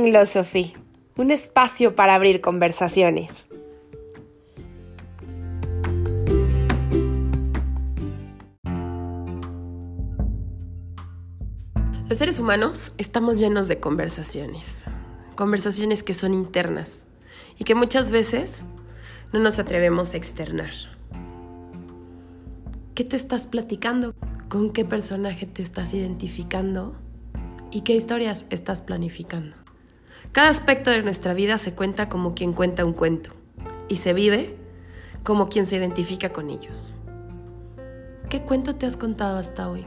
Philosophy, un espacio para abrir conversaciones. Los seres humanos estamos llenos de conversaciones, conversaciones que son internas y que muchas veces no nos atrevemos a externar. ¿Qué te estás platicando? ¿Con qué personaje te estás identificando? ¿Y qué historias estás planificando? Cada aspecto de nuestra vida se cuenta como quien cuenta un cuento y se vive como quien se identifica con ellos. ¿Qué cuento te has contado hasta hoy?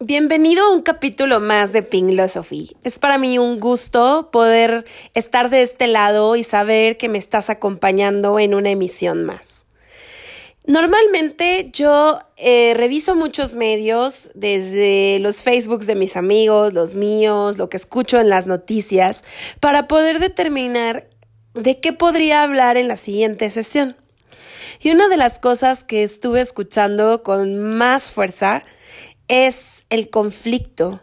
Bienvenido a un capítulo más de Philosophy. Es para mí un gusto poder estar de este lado y saber que me estás acompañando en una emisión más. Normalmente yo eh, reviso muchos medios, desde los Facebooks de mis amigos, los míos, lo que escucho en las noticias, para poder determinar de qué podría hablar en la siguiente sesión. Y una de las cosas que estuve escuchando con más fuerza es el conflicto,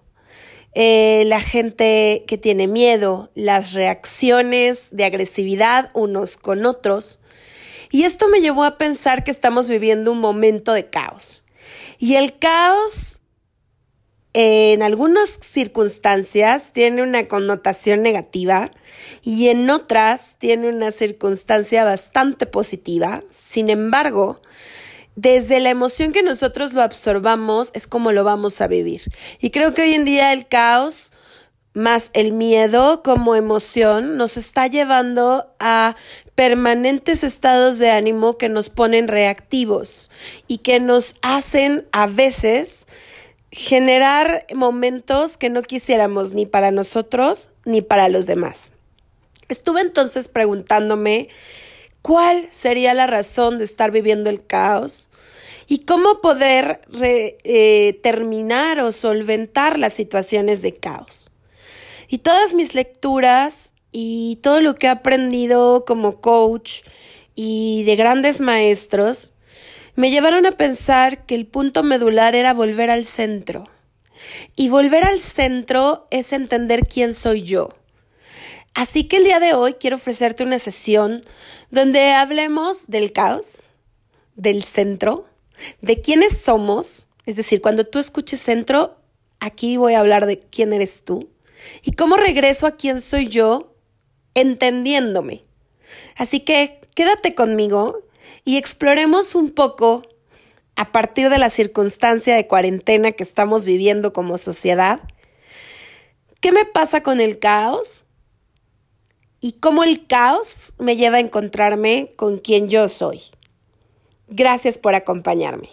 eh, la gente que tiene miedo, las reacciones de agresividad unos con otros. Y esto me llevó a pensar que estamos viviendo un momento de caos. Y el caos en algunas circunstancias tiene una connotación negativa y en otras tiene una circunstancia bastante positiva. Sin embargo, desde la emoción que nosotros lo absorbamos es como lo vamos a vivir. Y creo que hoy en día el caos más el miedo como emoción nos está llevando a permanentes estados de ánimo que nos ponen reactivos y que nos hacen a veces generar momentos que no quisiéramos ni para nosotros ni para los demás. Estuve entonces preguntándome cuál sería la razón de estar viviendo el caos y cómo poder eh, terminar o solventar las situaciones de caos. Y todas mis lecturas y todo lo que he aprendido como coach y de grandes maestros me llevaron a pensar que el punto medular era volver al centro. Y volver al centro es entender quién soy yo. Así que el día de hoy quiero ofrecerte una sesión donde hablemos del caos, del centro, de quiénes somos, es decir, cuando tú escuches centro, aquí voy a hablar de quién eres tú y cómo regreso a quién soy yo entendiéndome. Así que quédate conmigo y exploremos un poco a partir de la circunstancia de cuarentena que estamos viviendo como sociedad. ¿Qué me pasa con el caos? y cómo el caos me lleva a encontrarme con quien yo soy. Gracias por acompañarme.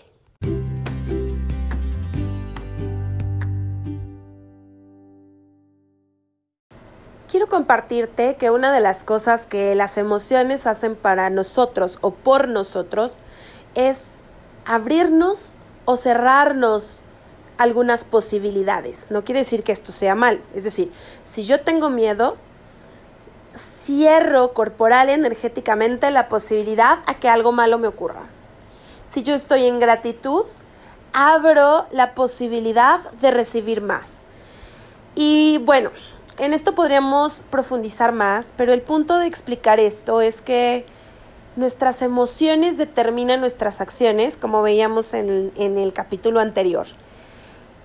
Quiero compartirte que una de las cosas que las emociones hacen para nosotros o por nosotros es abrirnos o cerrarnos algunas posibilidades. No quiere decir que esto sea mal. Es decir, si yo tengo miedo, cierro corporal y energéticamente la posibilidad a que algo malo me ocurra. Si yo estoy en gratitud, abro la posibilidad de recibir más. Y bueno, en esto podríamos profundizar más, pero el punto de explicar esto es que nuestras emociones determinan nuestras acciones, como veíamos en, en el capítulo anterior.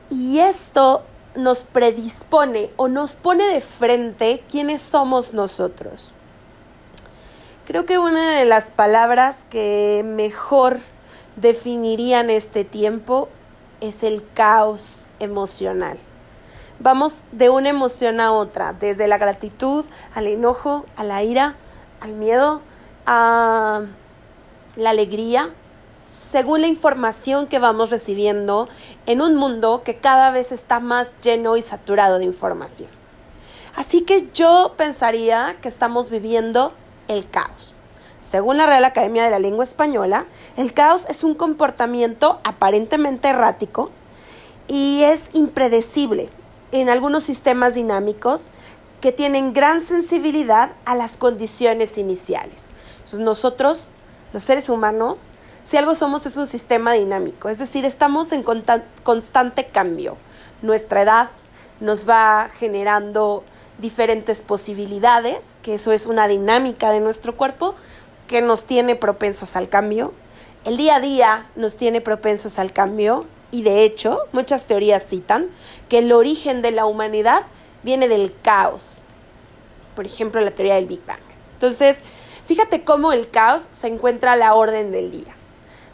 Y esto nos predispone o nos pone de frente quiénes somos nosotros. Creo que una de las palabras que mejor definirían este tiempo es el caos emocional. Vamos de una emoción a otra, desde la gratitud al enojo, a la ira, al miedo, a la alegría, según la información que vamos recibiendo en un mundo que cada vez está más lleno y saturado de información. Así que yo pensaría que estamos viviendo el caos. Según la Real Academia de la Lengua Española, el caos es un comportamiento aparentemente errático y es impredecible en algunos sistemas dinámicos que tienen gran sensibilidad a las condiciones iniciales. nosotros los seres humanos, si algo somos es un sistema dinámico, es decir, estamos en constante cambio. Nuestra edad nos va generando diferentes posibilidades, que eso es una dinámica de nuestro cuerpo que nos tiene propensos al cambio. El día a día nos tiene propensos al cambio y de hecho muchas teorías citan que el origen de la humanidad viene del caos. Por ejemplo, la teoría del Big Bang. Entonces, fíjate cómo el caos se encuentra a la orden del día.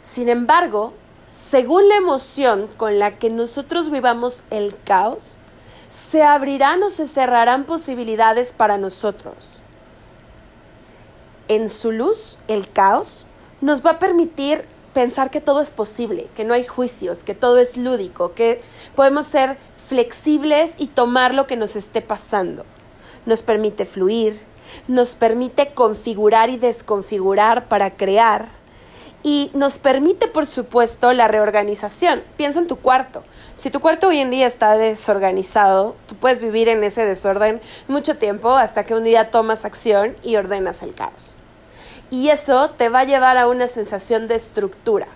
Sin embargo, según la emoción con la que nosotros vivamos el caos, se abrirán o se cerrarán posibilidades para nosotros. En su luz, el caos nos va a permitir pensar que todo es posible, que no hay juicios, que todo es lúdico, que podemos ser flexibles y tomar lo que nos esté pasando. Nos permite fluir, nos permite configurar y desconfigurar para crear y nos permite, por supuesto, la reorganización. Piensa en tu cuarto. Si tu cuarto hoy en día está desorganizado, tú puedes vivir en ese desorden mucho tiempo hasta que un día tomas acción y ordenas el caos. Y eso te va a llevar a una sensación de estructura.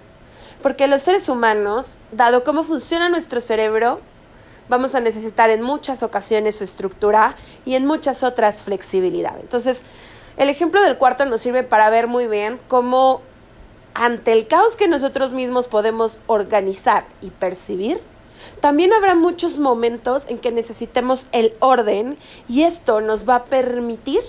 Porque los seres humanos, dado cómo funciona nuestro cerebro, vamos a necesitar en muchas ocasiones su estructura y en muchas otras flexibilidad. Entonces, el ejemplo del cuarto nos sirve para ver muy bien cómo ante el caos que nosotros mismos podemos organizar y percibir, también habrá muchos momentos en que necesitemos el orden y esto nos va a permitir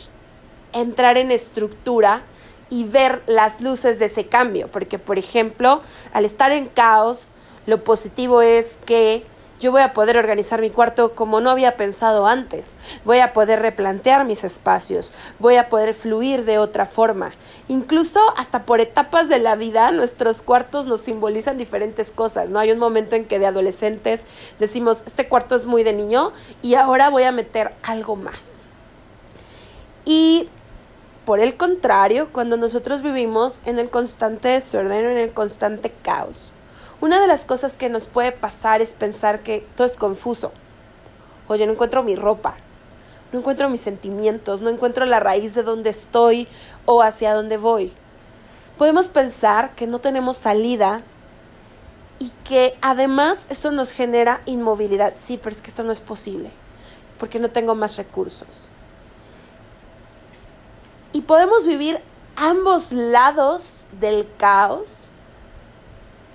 entrar en estructura y ver las luces de ese cambio, porque por ejemplo, al estar en caos, lo positivo es que yo voy a poder organizar mi cuarto como no había pensado antes. Voy a poder replantear mis espacios. Voy a poder fluir de otra forma. Incluso hasta por etapas de la vida, nuestros cuartos nos simbolizan diferentes cosas, ¿no? Hay un momento en que de adolescentes decimos, este cuarto es muy de niño y ahora voy a meter algo más. Y por el contrario, cuando nosotros vivimos en el constante desorden, en el constante caos, una de las cosas que nos puede pasar es pensar que todo es confuso. Oye, no encuentro mi ropa, no encuentro mis sentimientos, no encuentro la raíz de dónde estoy o hacia dónde voy. Podemos pensar que no tenemos salida y que además eso nos genera inmovilidad. Sí, pero es que esto no es posible, porque no tengo más recursos. Y podemos vivir ambos lados del caos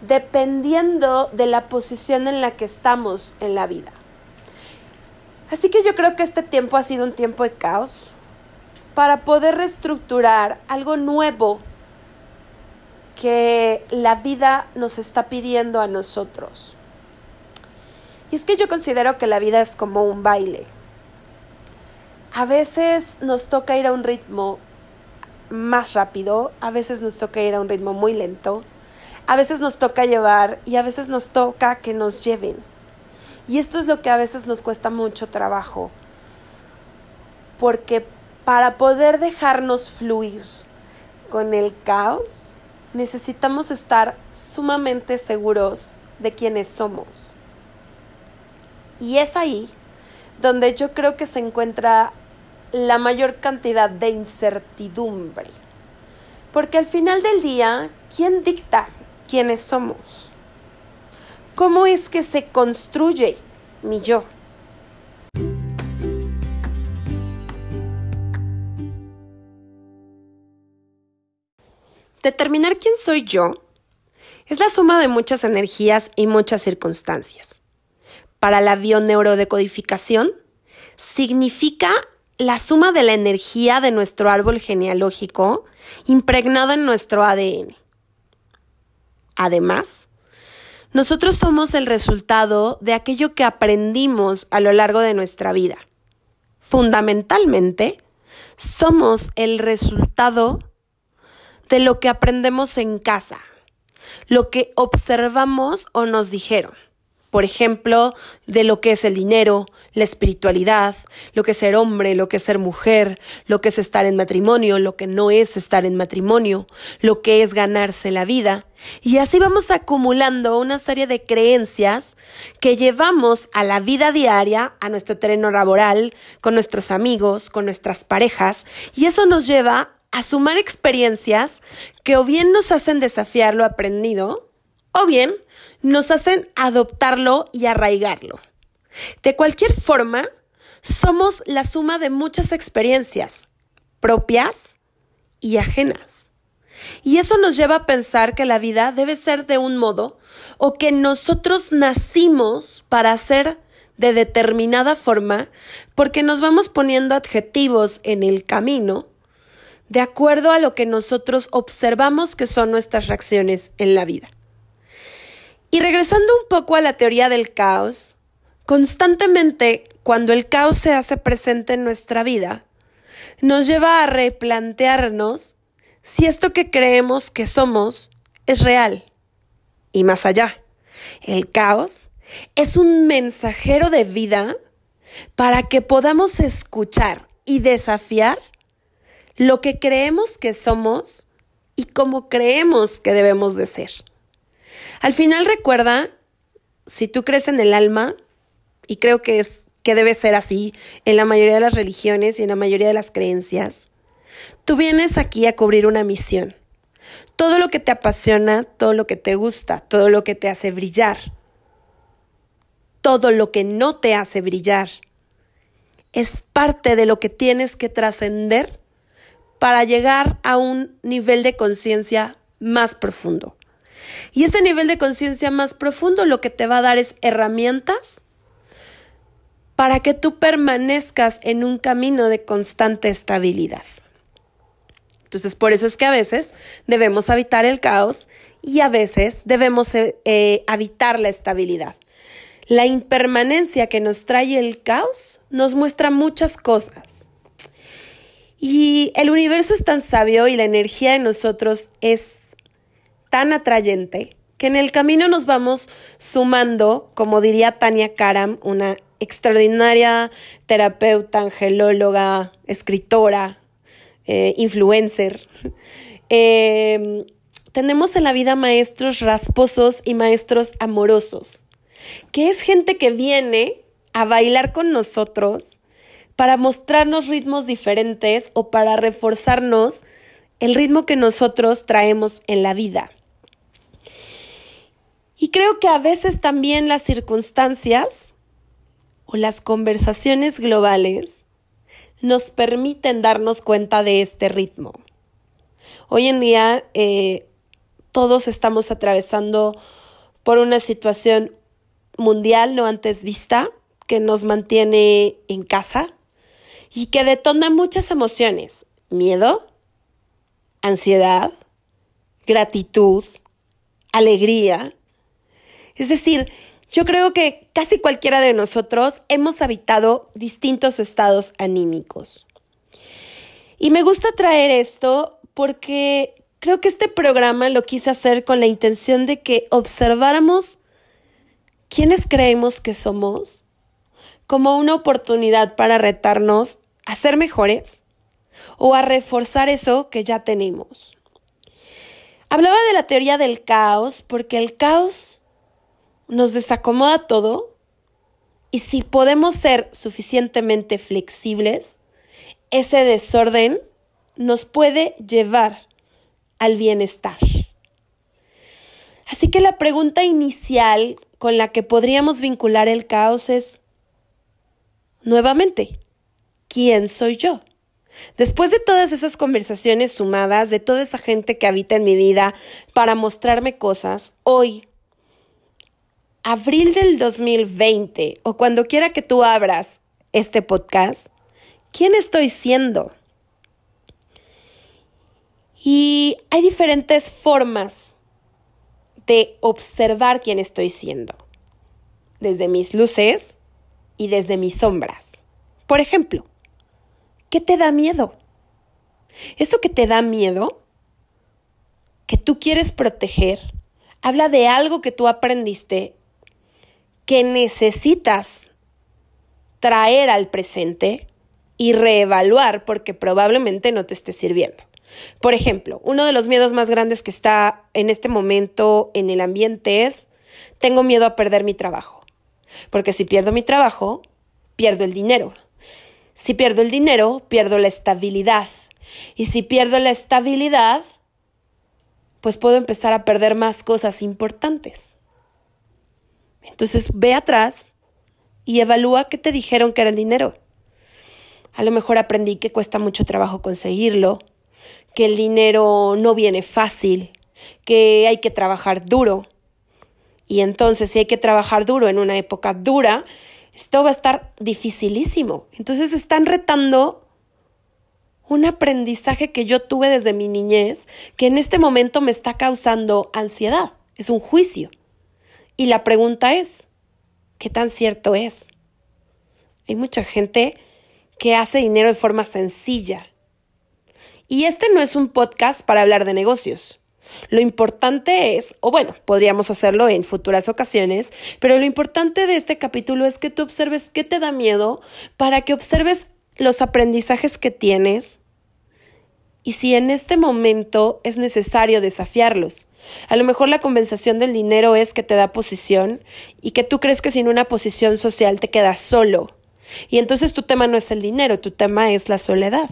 dependiendo de la posición en la que estamos en la vida. Así que yo creo que este tiempo ha sido un tiempo de caos para poder reestructurar algo nuevo que la vida nos está pidiendo a nosotros. Y es que yo considero que la vida es como un baile. A veces nos toca ir a un ritmo más rápido, a veces nos toca ir a un ritmo muy lento, a veces nos toca llevar y a veces nos toca que nos lleven. Y esto es lo que a veces nos cuesta mucho trabajo. Porque para poder dejarnos fluir con el caos, necesitamos estar sumamente seguros de quiénes somos. Y es ahí donde yo creo que se encuentra la mayor cantidad de incertidumbre. Porque al final del día, ¿quién dicta quiénes somos. ¿Cómo es que se construye mi yo? Determinar quién soy yo es la suma de muchas energías y muchas circunstancias. Para la bioneurodecodificación, significa la suma de la energía de nuestro árbol genealógico impregnado en nuestro ADN. Además, nosotros somos el resultado de aquello que aprendimos a lo largo de nuestra vida. Fundamentalmente, somos el resultado de lo que aprendemos en casa, lo que observamos o nos dijeron por ejemplo, de lo que es el dinero, la espiritualidad, lo que es ser hombre, lo que es ser mujer, lo que es estar en matrimonio, lo que no es estar en matrimonio, lo que es ganarse la vida. Y así vamos acumulando una serie de creencias que llevamos a la vida diaria, a nuestro terreno laboral, con nuestros amigos, con nuestras parejas, y eso nos lleva a sumar experiencias que o bien nos hacen desafiar lo aprendido, o bien nos hacen adoptarlo y arraigarlo. De cualquier forma, somos la suma de muchas experiencias propias y ajenas. Y eso nos lleva a pensar que la vida debe ser de un modo o que nosotros nacimos para ser de determinada forma porque nos vamos poniendo adjetivos en el camino de acuerdo a lo que nosotros observamos que son nuestras reacciones en la vida. Y regresando un poco a la teoría del caos, constantemente cuando el caos se hace presente en nuestra vida, nos lleva a replantearnos si esto que creemos que somos es real. Y más allá, el caos es un mensajero de vida para que podamos escuchar y desafiar lo que creemos que somos y cómo creemos que debemos de ser. Al final recuerda, si tú crees en el alma, y creo que es que debe ser así en la mayoría de las religiones y en la mayoría de las creencias, tú vienes aquí a cubrir una misión. Todo lo que te apasiona, todo lo que te gusta, todo lo que te hace brillar, todo lo que no te hace brillar, es parte de lo que tienes que trascender para llegar a un nivel de conciencia más profundo. Y ese nivel de conciencia más profundo lo que te va a dar es herramientas para que tú permanezcas en un camino de constante estabilidad. Entonces, por eso es que a veces debemos habitar el caos y a veces debemos eh, eh, habitar la estabilidad. La impermanencia que nos trae el caos nos muestra muchas cosas. Y el universo es tan sabio y la energía de nosotros es tan atrayente que en el camino nos vamos sumando, como diría Tania Karam, una extraordinaria terapeuta, angelóloga, escritora, eh, influencer. Em, tenemos en la vida maestros rasposos y maestros amorosos, que es gente que viene a bailar con nosotros para mostrarnos ritmos diferentes o para reforzarnos el ritmo que nosotros traemos en la vida. Y creo que a veces también las circunstancias o las conversaciones globales nos permiten darnos cuenta de este ritmo. Hoy en día eh, todos estamos atravesando por una situación mundial no antes vista que nos mantiene en casa y que detona muchas emociones, miedo, ansiedad, gratitud, alegría. Es decir, yo creo que casi cualquiera de nosotros hemos habitado distintos estados anímicos. Y me gusta traer esto porque creo que este programa lo quise hacer con la intención de que observáramos quiénes creemos que somos como una oportunidad para retarnos a ser mejores o a reforzar eso que ya tenemos. Hablaba de la teoría del caos porque el caos nos desacomoda todo y si podemos ser suficientemente flexibles, ese desorden nos puede llevar al bienestar. Así que la pregunta inicial con la que podríamos vincular el caos es, nuevamente, ¿quién soy yo? Después de todas esas conversaciones sumadas, de toda esa gente que habita en mi vida para mostrarme cosas, hoy abril del 2020 o cuando quiera que tú abras este podcast, ¿quién estoy siendo? Y hay diferentes formas de observar quién estoy siendo, desde mis luces y desde mis sombras. Por ejemplo, ¿qué te da miedo? Eso que te da miedo, que tú quieres proteger, habla de algo que tú aprendiste que necesitas traer al presente y reevaluar porque probablemente no te esté sirviendo. Por ejemplo, uno de los miedos más grandes que está en este momento en el ambiente es, tengo miedo a perder mi trabajo, porque si pierdo mi trabajo, pierdo el dinero. Si pierdo el dinero, pierdo la estabilidad. Y si pierdo la estabilidad, pues puedo empezar a perder más cosas importantes. Entonces ve atrás y evalúa qué te dijeron que era el dinero. A lo mejor aprendí que cuesta mucho trabajo conseguirlo, que el dinero no viene fácil, que hay que trabajar duro. Y entonces si hay que trabajar duro en una época dura, esto va a estar dificilísimo. Entonces están retando un aprendizaje que yo tuve desde mi niñez que en este momento me está causando ansiedad. Es un juicio. Y la pregunta es, ¿qué tan cierto es? Hay mucha gente que hace dinero de forma sencilla. Y este no es un podcast para hablar de negocios. Lo importante es, o bueno, podríamos hacerlo en futuras ocasiones, pero lo importante de este capítulo es que tú observes qué te da miedo para que observes los aprendizajes que tienes y si en este momento es necesario desafiarlos. A lo mejor la compensación del dinero es que te da posición y que tú crees que sin una posición social te quedas solo. Y entonces tu tema no es el dinero, tu tema es la soledad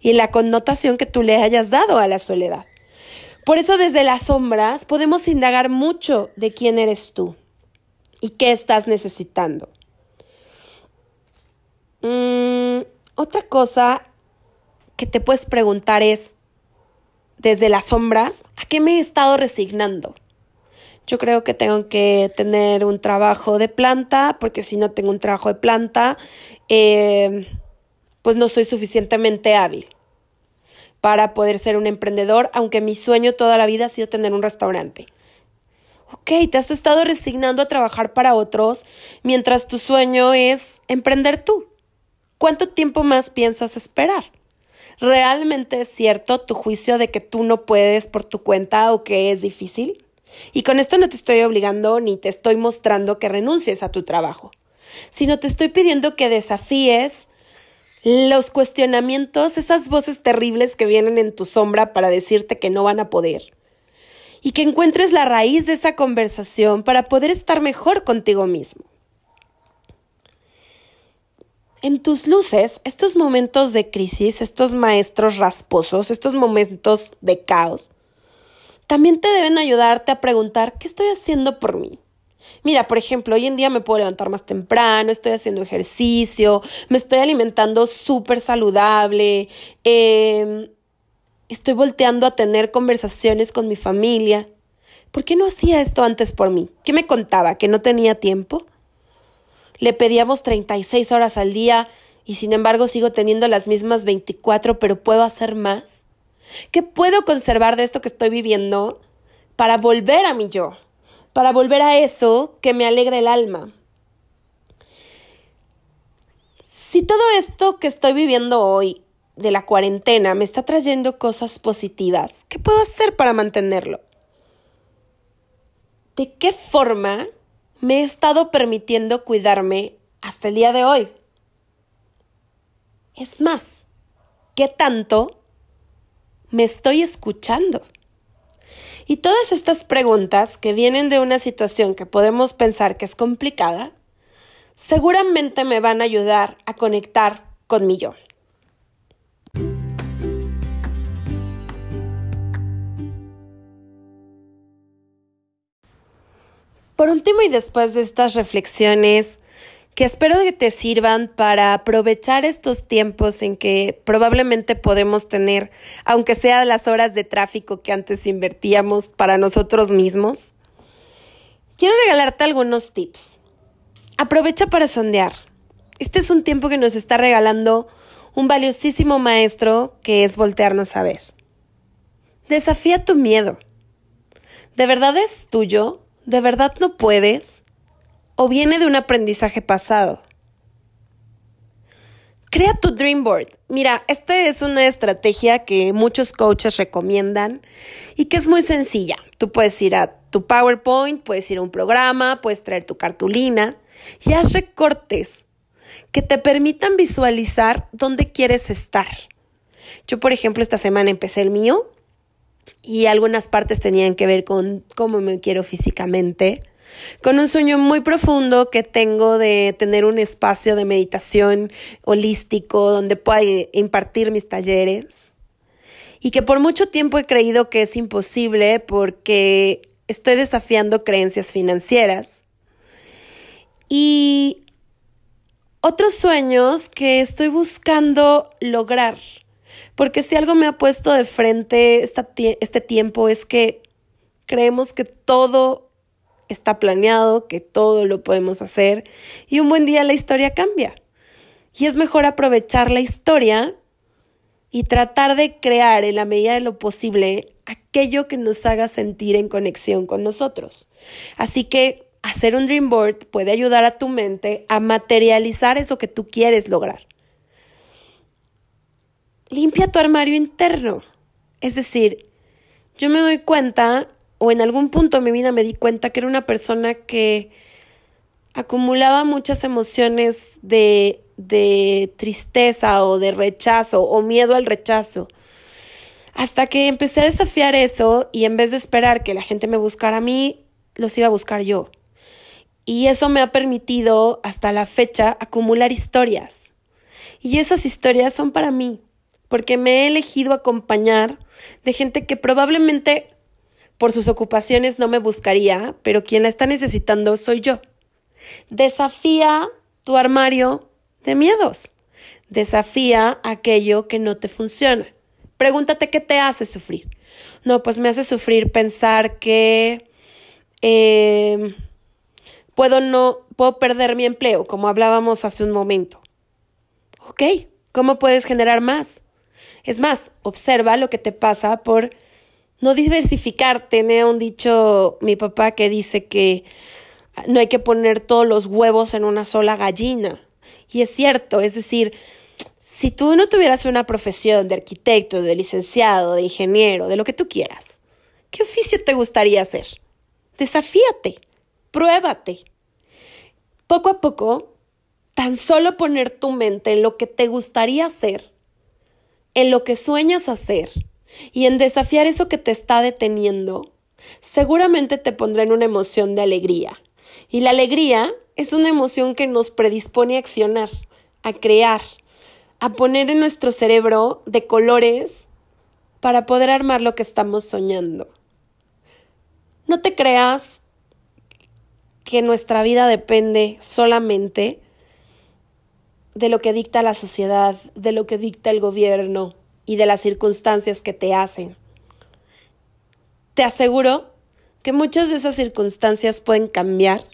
y la connotación que tú le hayas dado a la soledad. Por eso desde las sombras podemos indagar mucho de quién eres tú y qué estás necesitando. Mm, otra cosa que te puedes preguntar es, desde las sombras, ¿a qué me he estado resignando? Yo creo que tengo que tener un trabajo de planta, porque si no tengo un trabajo de planta, eh, pues no soy suficientemente hábil para poder ser un emprendedor, aunque mi sueño toda la vida ha sido tener un restaurante. Ok, te has estado resignando a trabajar para otros mientras tu sueño es emprender tú. ¿Cuánto tiempo más piensas esperar? ¿Realmente es cierto tu juicio de que tú no puedes por tu cuenta o que es difícil? Y con esto no te estoy obligando ni te estoy mostrando que renuncies a tu trabajo, sino te estoy pidiendo que desafíes los cuestionamientos, esas voces terribles que vienen en tu sombra para decirte que no van a poder. Y que encuentres la raíz de esa conversación para poder estar mejor contigo mismo. En tus luces, estos momentos de crisis, estos maestros rasposos, estos momentos de caos, también te deben ayudarte a preguntar, ¿qué estoy haciendo por mí? Mira, por ejemplo, hoy en día me puedo levantar más temprano, estoy haciendo ejercicio, me estoy alimentando súper saludable, em, estoy volteando a tener conversaciones con mi familia. ¿Por qué no hacía esto antes por mí? ¿Qué me contaba? ¿Que no tenía tiempo? Le pedíamos 36 horas al día y sin embargo sigo teniendo las mismas 24, pero puedo hacer más. ¿Qué puedo conservar de esto que estoy viviendo para volver a mi yo? Para volver a eso que me alegra el alma. Si todo esto que estoy viviendo hoy de la cuarentena me está trayendo cosas positivas, ¿qué puedo hacer para mantenerlo? ¿De qué forma me he estado permitiendo cuidarme hasta el día de hoy? Es más, ¿qué tanto me estoy escuchando? Y todas estas preguntas que vienen de una situación que podemos pensar que es complicada, seguramente me van a ayudar a conectar con mi yo. Por último y después de estas reflexiones, que espero que te sirvan para aprovechar estos tiempos en que probablemente podemos tener, aunque sea las horas de tráfico que antes invertíamos para nosotros mismos. Quiero regalarte algunos tips. Aprovecha para sondear. Este es un tiempo que nos está regalando un valiosísimo maestro que es voltearnos a ver. Desafía tu miedo. ¿De verdad es tuyo? ¿De verdad no puedes? o viene de un aprendizaje pasado. Crea tu Dream Board. Mira, esta es una estrategia que muchos coaches recomiendan y que es muy sencilla. Tú puedes ir a tu PowerPoint, puedes ir a un programa, puedes traer tu cartulina y haz recortes que te permitan visualizar dónde quieres estar. Yo, por ejemplo, esta semana empecé el mío y algunas partes tenían que ver con cómo me quiero físicamente, con un sueño muy profundo que tengo de tener un espacio de meditación holístico donde pueda impartir mis talleres. y que por mucho tiempo he creído que es imposible porque estoy desafiando creencias financieras. Y otros sueños que estoy buscando lograr. Porque si algo me ha puesto de frente este tiempo es que creemos que todo está planeado, que todo lo podemos hacer y un buen día la historia cambia. Y es mejor aprovechar la historia y tratar de crear en la medida de lo posible aquello que nos haga sentir en conexión con nosotros. Así que hacer un dream board puede ayudar a tu mente a materializar eso que tú quieres lograr. Limpia tu armario interno. Es decir, yo me doy cuenta, o en algún punto de mi vida me di cuenta que era una persona que acumulaba muchas emociones de, de tristeza o de rechazo o miedo al rechazo. Hasta que empecé a desafiar eso y en vez de esperar que la gente me buscara a mí, los iba a buscar yo. Y eso me ha permitido hasta la fecha acumular historias. Y esas historias son para mí, porque me he elegido acompañar de gente que probablemente por sus ocupaciones no me buscaría, pero quien la está necesitando soy yo. Desafía tu armario de miedos. Desafía aquello que no te funciona. Pregúntate qué te hace sufrir. No, pues me hace sufrir pensar que eh, puedo no, puedo perder mi empleo, como hablábamos hace un momento. Ok, ¿cómo puedes generar más? Es más, observa lo que te pasa por no diversificar. Tenía un dicho mi papá que dice que no hay que poner todos los huevos en una sola gallina. Y es cierto, es decir, si tú no tuvieras una profesión de arquitecto, de licenciado, de ingeniero, de lo que tú quieras, ¿qué oficio te gustaría hacer? Desafíate. Pruébate. Poco a poco, tan solo poner tu mente en lo que te gustaría hacer, en lo que sueñas hacer y en desafiar eso que te está deteniendo, seguramente te pondrá en una emoción de alegría. Y la alegría es una emoción que nos predispone a accionar, a crear, a poner en nuestro cerebro de colores para poder armar lo que estamos soñando. No te creas que nuestra vida depende solamente de lo que dicta la sociedad, de lo que dicta el gobierno y de las circunstancias que te hacen. Te aseguro que muchas de esas circunstancias pueden cambiar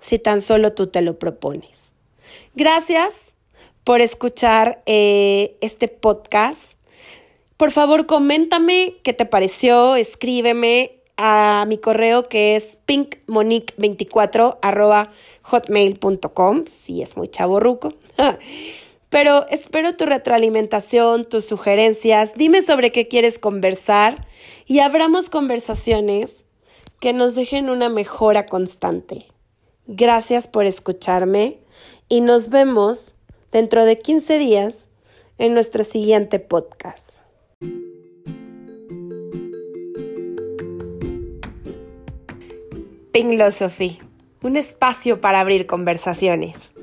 si tan solo tú te lo propones. Gracias por escuchar eh, este podcast. Por favor, coméntame qué te pareció, escríbeme a mi correo que es pinkmonique24 hotmail.com, si es muy chaborruco. Pero espero tu retroalimentación, tus sugerencias, dime sobre qué quieres conversar y abramos conversaciones que nos dejen una mejora constante. Gracias por escucharme y nos vemos dentro de 15 días en nuestro siguiente podcast. Philosophy, un espacio para abrir conversaciones.